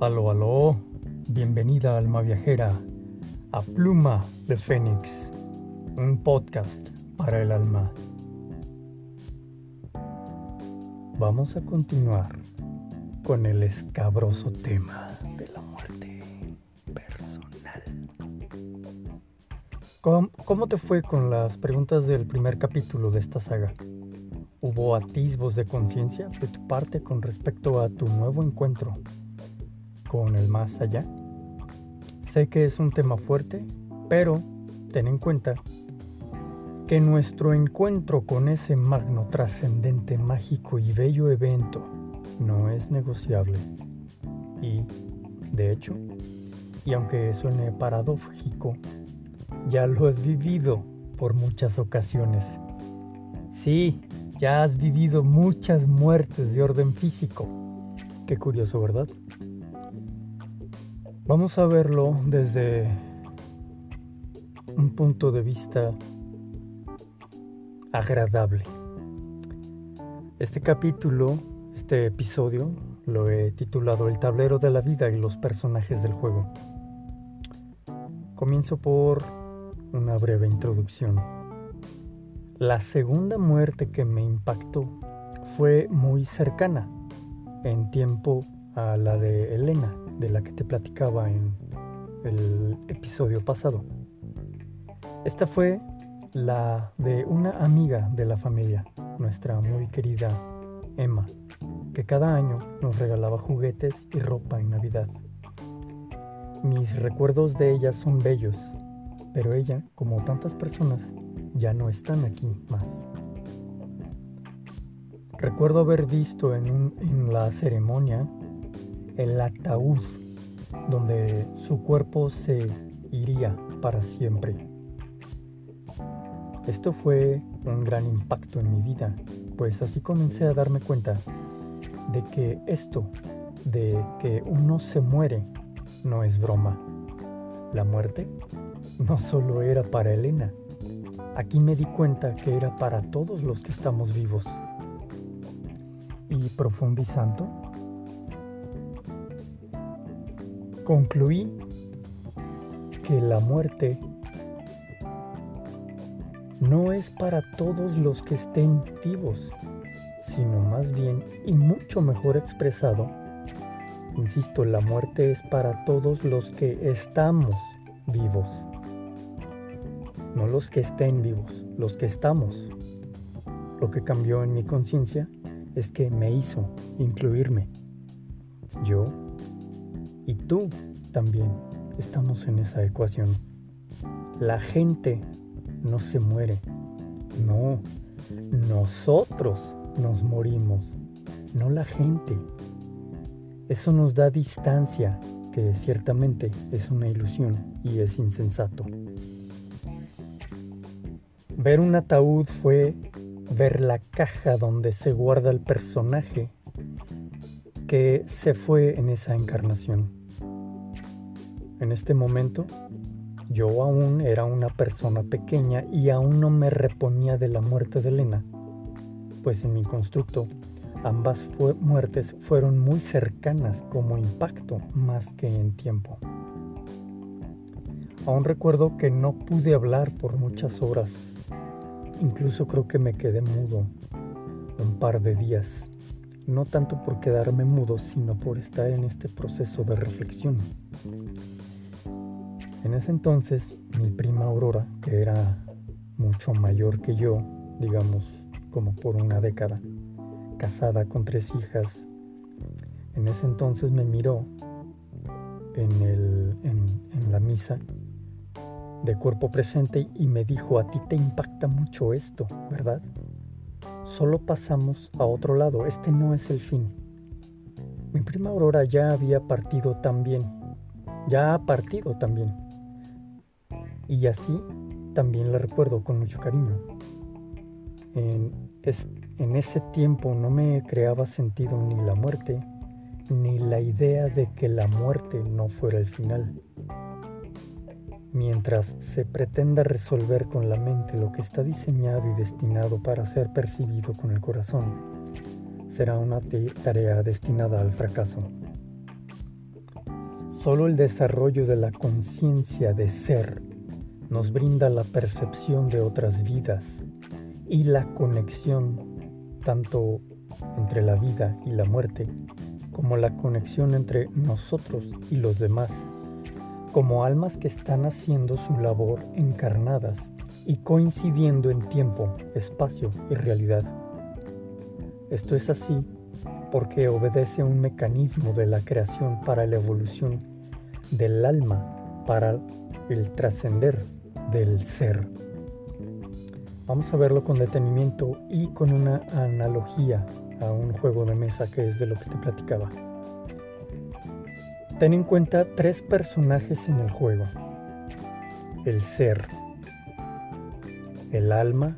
Aló, aló, bienvenida alma viajera a Pluma de Fénix, un podcast para el alma. Vamos a continuar con el escabroso tema de la muerte personal. ¿Cómo, cómo te fue con las preguntas del primer capítulo de esta saga? ¿Hubo atisbos de conciencia de tu parte con respecto a tu nuevo encuentro con el más allá? Sé que es un tema fuerte, pero ten en cuenta que nuestro encuentro con ese magno, trascendente, mágico y bello evento no es negociable. Y, de hecho, y aunque suene paradójico, ya lo has vivido por muchas ocasiones. Sí, ya has vivido muchas muertes de orden físico. Qué curioso, ¿verdad? Vamos a verlo desde un punto de vista agradable. Este capítulo, este episodio, lo he titulado El tablero de la vida y los personajes del juego. Comienzo por una breve introducción. La segunda muerte que me impactó fue muy cercana en tiempo a la de Elena de la que te platicaba en el episodio pasado. Esta fue la de una amiga de la familia, nuestra muy querida Emma, que cada año nos regalaba juguetes y ropa en Navidad. Mis recuerdos de ella son bellos, pero ella, como tantas personas, ya no están aquí más. Recuerdo haber visto en, en la ceremonia el ataúd donde su cuerpo se iría para siempre. Esto fue un gran impacto en mi vida, pues así comencé a darme cuenta de que esto, de que uno se muere, no es broma. La muerte no solo era para Elena, aquí me di cuenta que era para todos los que estamos vivos. Y profundizando, concluí que la muerte no es para todos los que estén vivos, sino más bien, y mucho mejor expresado, insisto, la muerte es para todos los que estamos vivos, no los que estén vivos, los que estamos. Lo que cambió en mi conciencia es que me hizo incluirme. Yo y tú también estamos en esa ecuación. La gente no se muere. No, nosotros nos morimos, no la gente. Eso nos da distancia, que ciertamente es una ilusión y es insensato. Ver un ataúd fue ver la caja donde se guarda el personaje que se fue en esa encarnación. En este momento, yo aún era una persona pequeña y aún no me reponía de la muerte de Elena, pues en mi constructo ambas muertes fueron muy cercanas como impacto más que en tiempo. Aún recuerdo que no pude hablar por muchas horas, incluso creo que me quedé mudo un par de días, no tanto por quedarme mudo, sino por estar en este proceso de reflexión. En ese entonces, mi prima Aurora, que era mucho mayor que yo, digamos como por una década, casada con tres hijas, en ese entonces me miró en, la misa de cuerpo presente y me dijo, a ti te impacta mucho esto, ¿verdad? Solo pasamos a otro lado, este no es el fin. Mi prima Aurora ya había partido también, ya ha partido también y así también la recuerdo con mucho cariño. En, ese tiempo no me creaba sentido ni la muerte, ni la idea de que la muerte no fuera el final. Mientras se pretenda resolver con la mente lo que está diseñado y destinado para ser percibido con el corazón, será una tarea destinada al fracaso. Solo el desarrollo de la conciencia de ser nos brinda la percepción de otras vidas y la conexión tanto entre la vida y la muerte como la conexión entre nosotros y los demás, como almas que están haciendo su labor encarnadas y coincidiendo en tiempo, espacio y realidad. Esto es así porque obedece a un mecanismo de la creación para la evolución del alma, para el trascender del ser. Vamos a verlo con detenimiento y con una analogía a un juego de mesa que es de lo que te platicaba. Ten en cuenta tres personajes en el juego. El ser, el alma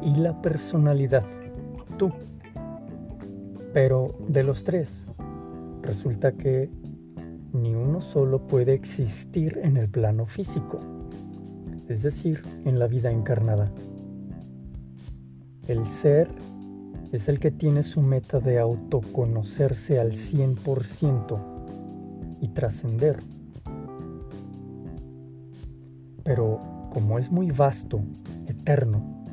y la personalidad, tú. Pero de los tres, resulta que ni uno solo puede existir en el plano físico, es decir, en la vida encarnada. El ser es el que tiene su meta de autoconocerse al 100% y trascender. Pero como es muy vasto, eterno,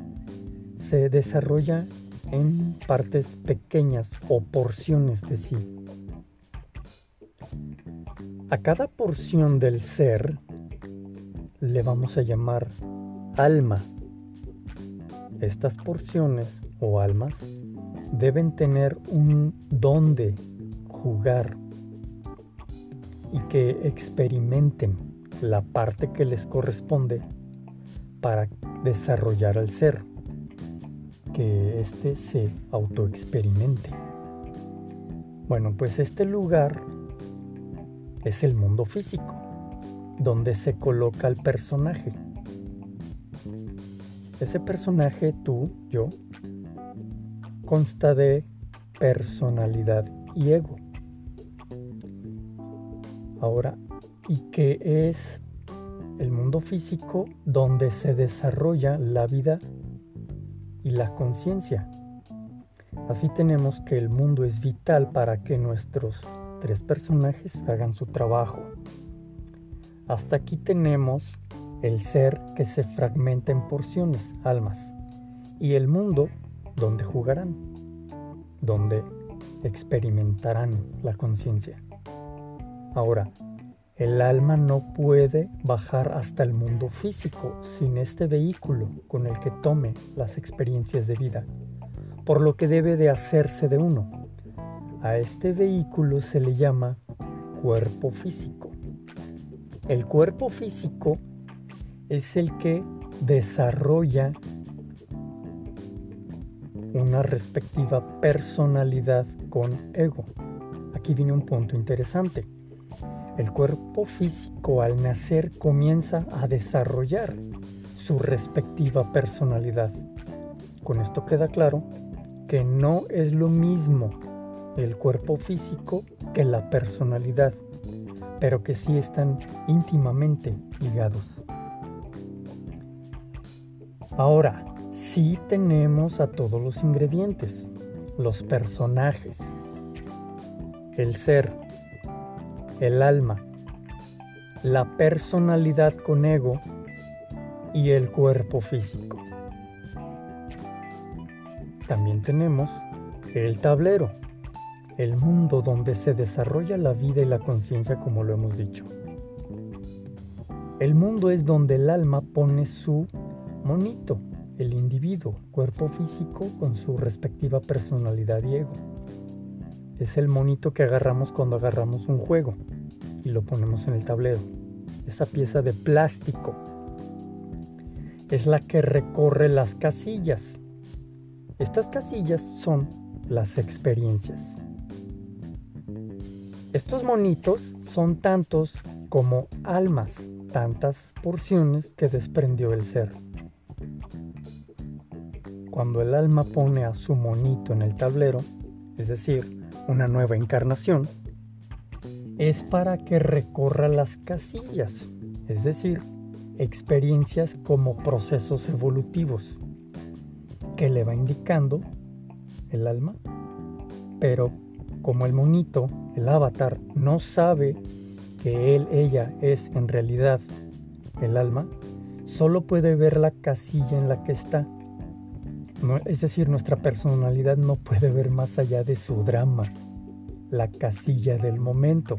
se desarrolla en partes pequeñas o porciones de sí. A cada porción del ser le vamos a llamar alma. Estas porciones o almas deben tener un donde jugar y que experimenten la parte que les corresponde para desarrollar al ser, que éste se autoexperimente. Bueno, pues este lugar es el mundo físico, donde se coloca el personaje. Ese personaje, tú, yo, consta de personalidad y ego. Ahora, ¿y qué es el mundo físico donde se desarrolla la vida y la conciencia? Así tenemos que el mundo es vital para que nuestros tres personajes hagan su trabajo. Hasta aquí tenemos el ser que se fragmenta en porciones, almas, y el mundo donde jugarán, donde experimentarán la conciencia. Ahora, el alma no puede bajar hasta el mundo físico sin este vehículo con el que tome las experiencias de vida, por lo que debe de hacerse de uno. A este vehículo se le llama cuerpo físico. El cuerpo físico es el que desarrolla una respectiva personalidad con ego. Aquí viene un punto interesante. El cuerpo físico al nacer comienza a desarrollar su respectiva personalidad. Con esto queda claro que no es lo mismo el cuerpo físico que la personalidad, pero que sí están íntimamente ligados. Ahora, sí tenemos a todos los ingredientes, los personajes, el ser, el alma, la personalidad con ego y el cuerpo físico. También tenemos el tablero, el mundo donde se desarrolla la vida y la conciencia como lo hemos dicho. El mundo es donde el alma pone su monito, el individuo, cuerpo físico con su respectiva personalidad y ego. Es el monito que agarramos cuando agarramos un juego y lo ponemos en el tablero. Esa pieza de plástico es la que recorre las casillas. Estas casillas son las experiencias. Estos monitos son tantos como almas, tantas porciones que desprendió el ser. Cuando el alma pone a su monito en el tablero, es decir, una nueva encarnación, es para que recorra las casillas, es decir, experiencias como procesos evolutivos, que le va indicando el alma, pero como el monito, el avatar, no sabe que él, ella es en realidad el alma, solo puede ver la casilla en la que está. es decir, nuestra personalidad no puede ver más allá de su drama, la casilla del momento.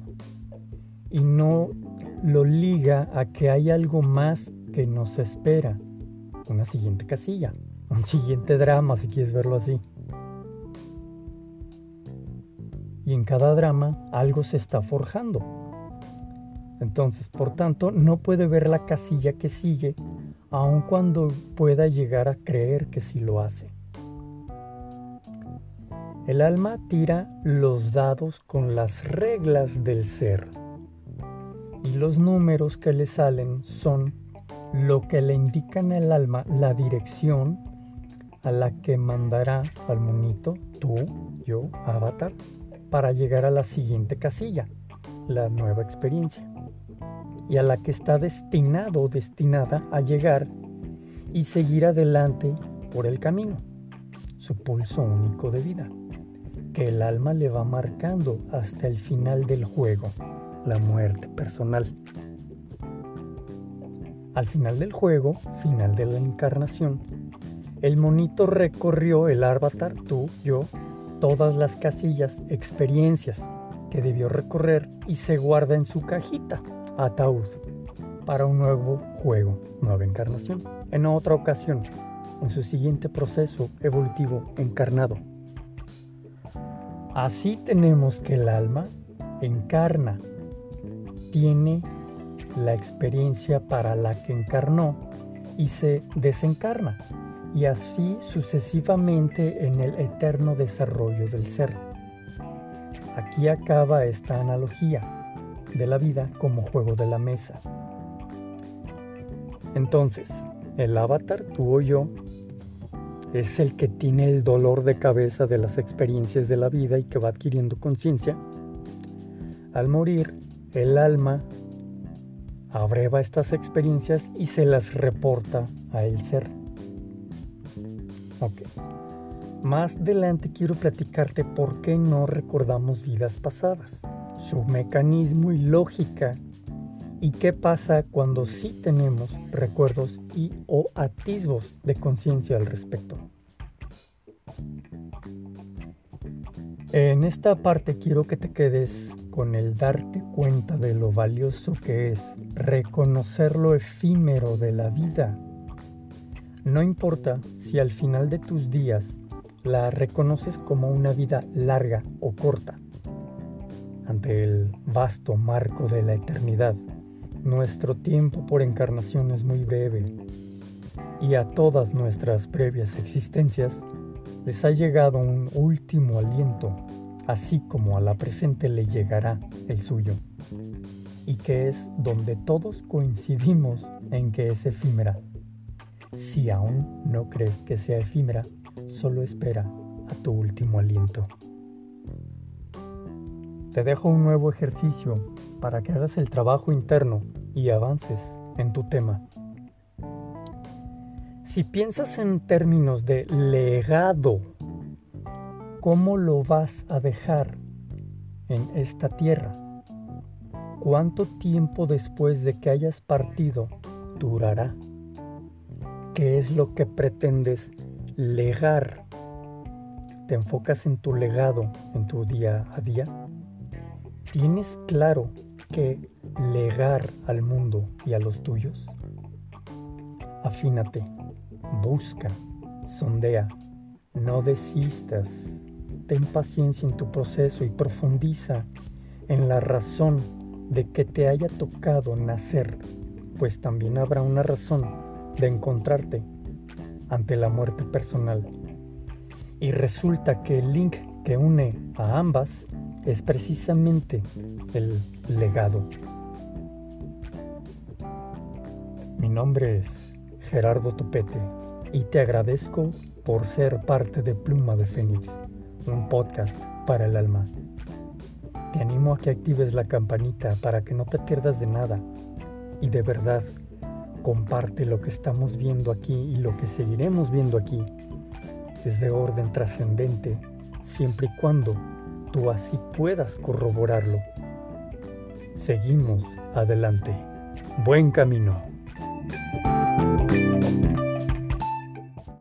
Y no lo liga a que hay algo más que nos espera, una siguiente casilla, un siguiente drama si quieres verlo así. Y en cada drama algo se está forjando. Entonces, por tanto, no puede ver la casilla que sigue, aun cuando pueda llegar a creer que sí lo hace. El alma tira los dados con las reglas del ser y los números que le salen son lo que le indican al alma la dirección a la que mandará al monito, tú, yo, avatar, para llegar a la siguiente casilla, la nueva experiencia, y a la que está destinado o destinada a llegar y seguir adelante por el camino, su pulso único de vida, que el alma le va marcando hasta el final del juego la muerte personal. Al final del juego, final de la encarnación, el monito recorrió el avatar, tú, yo, todas las casillas, experiencias que debió recorrer y se guarda en su cajita, ataúd, para un nuevo juego, nueva encarnación, en otra ocasión, en su siguiente proceso evolutivo encarnado. Así tenemos que el alma encarna tiene la experiencia para la que encarnó y se desencarna, y así sucesivamente en el eterno desarrollo del ser. Aquí acaba esta analogía de la vida como juego de la mesa. Entonces, el avatar, tú o yo, es el que tiene el dolor de cabeza de las experiencias de la vida y que va adquiriendo conciencia. Al morir, el alma abreva estas experiencias y se las reporta a el ser. Ok. Más adelante quiero platicarte por qué no recordamos vidas pasadas, su mecanismo y lógica y qué pasa cuando sí tenemos recuerdos y o atisbos de conciencia al respecto. En esta parte quiero que te quedes con el darte cuenta de lo valioso que es reconocer lo efímero de la vida. No importa si al final de tus días la reconoces como una vida larga o corta. Ante el vasto marco de la eternidad, nuestro tiempo por encarnación es muy breve y a todas nuestras previas existencias les ha llegado un último aliento así como a la presente le llegará el suyo, y que es donde todos coincidimos en que es efímera. Si aún no crees que sea efímera, solo espera a tu último aliento. Te dejo un nuevo ejercicio para que hagas el trabajo interno y avances en tu tema. Si piensas en términos de legado ¿Cómo lo vas a dejar en esta tierra? ¿Cuánto tiempo después de que hayas partido durará? ¿Qué es lo que pretendes legar? ¿Te enfocas en tu legado, en tu día a día? ¿Tienes claro qué legar al mundo y a los tuyos? Afínate, busca, sondea, no desistas ten paciencia en tu proceso y profundiza en la razón de que te haya tocado nacer, pues también habrá una razón de encontrarte ante la muerte personal. Y resulta que el link que une a ambas es precisamente el legado. Mi nombre es Gerardo Topete y te agradezco por ser parte de Pluma de Fénix un podcast para el alma. Te animo a que actives la campanita para que no te pierdas de nada y de verdad comparte lo que estamos viendo aquí y lo que seguiremos viendo aquí. Es de orden trascendente siempre y cuando tú así puedas corroborarlo. seguimos adelante. Buen camino.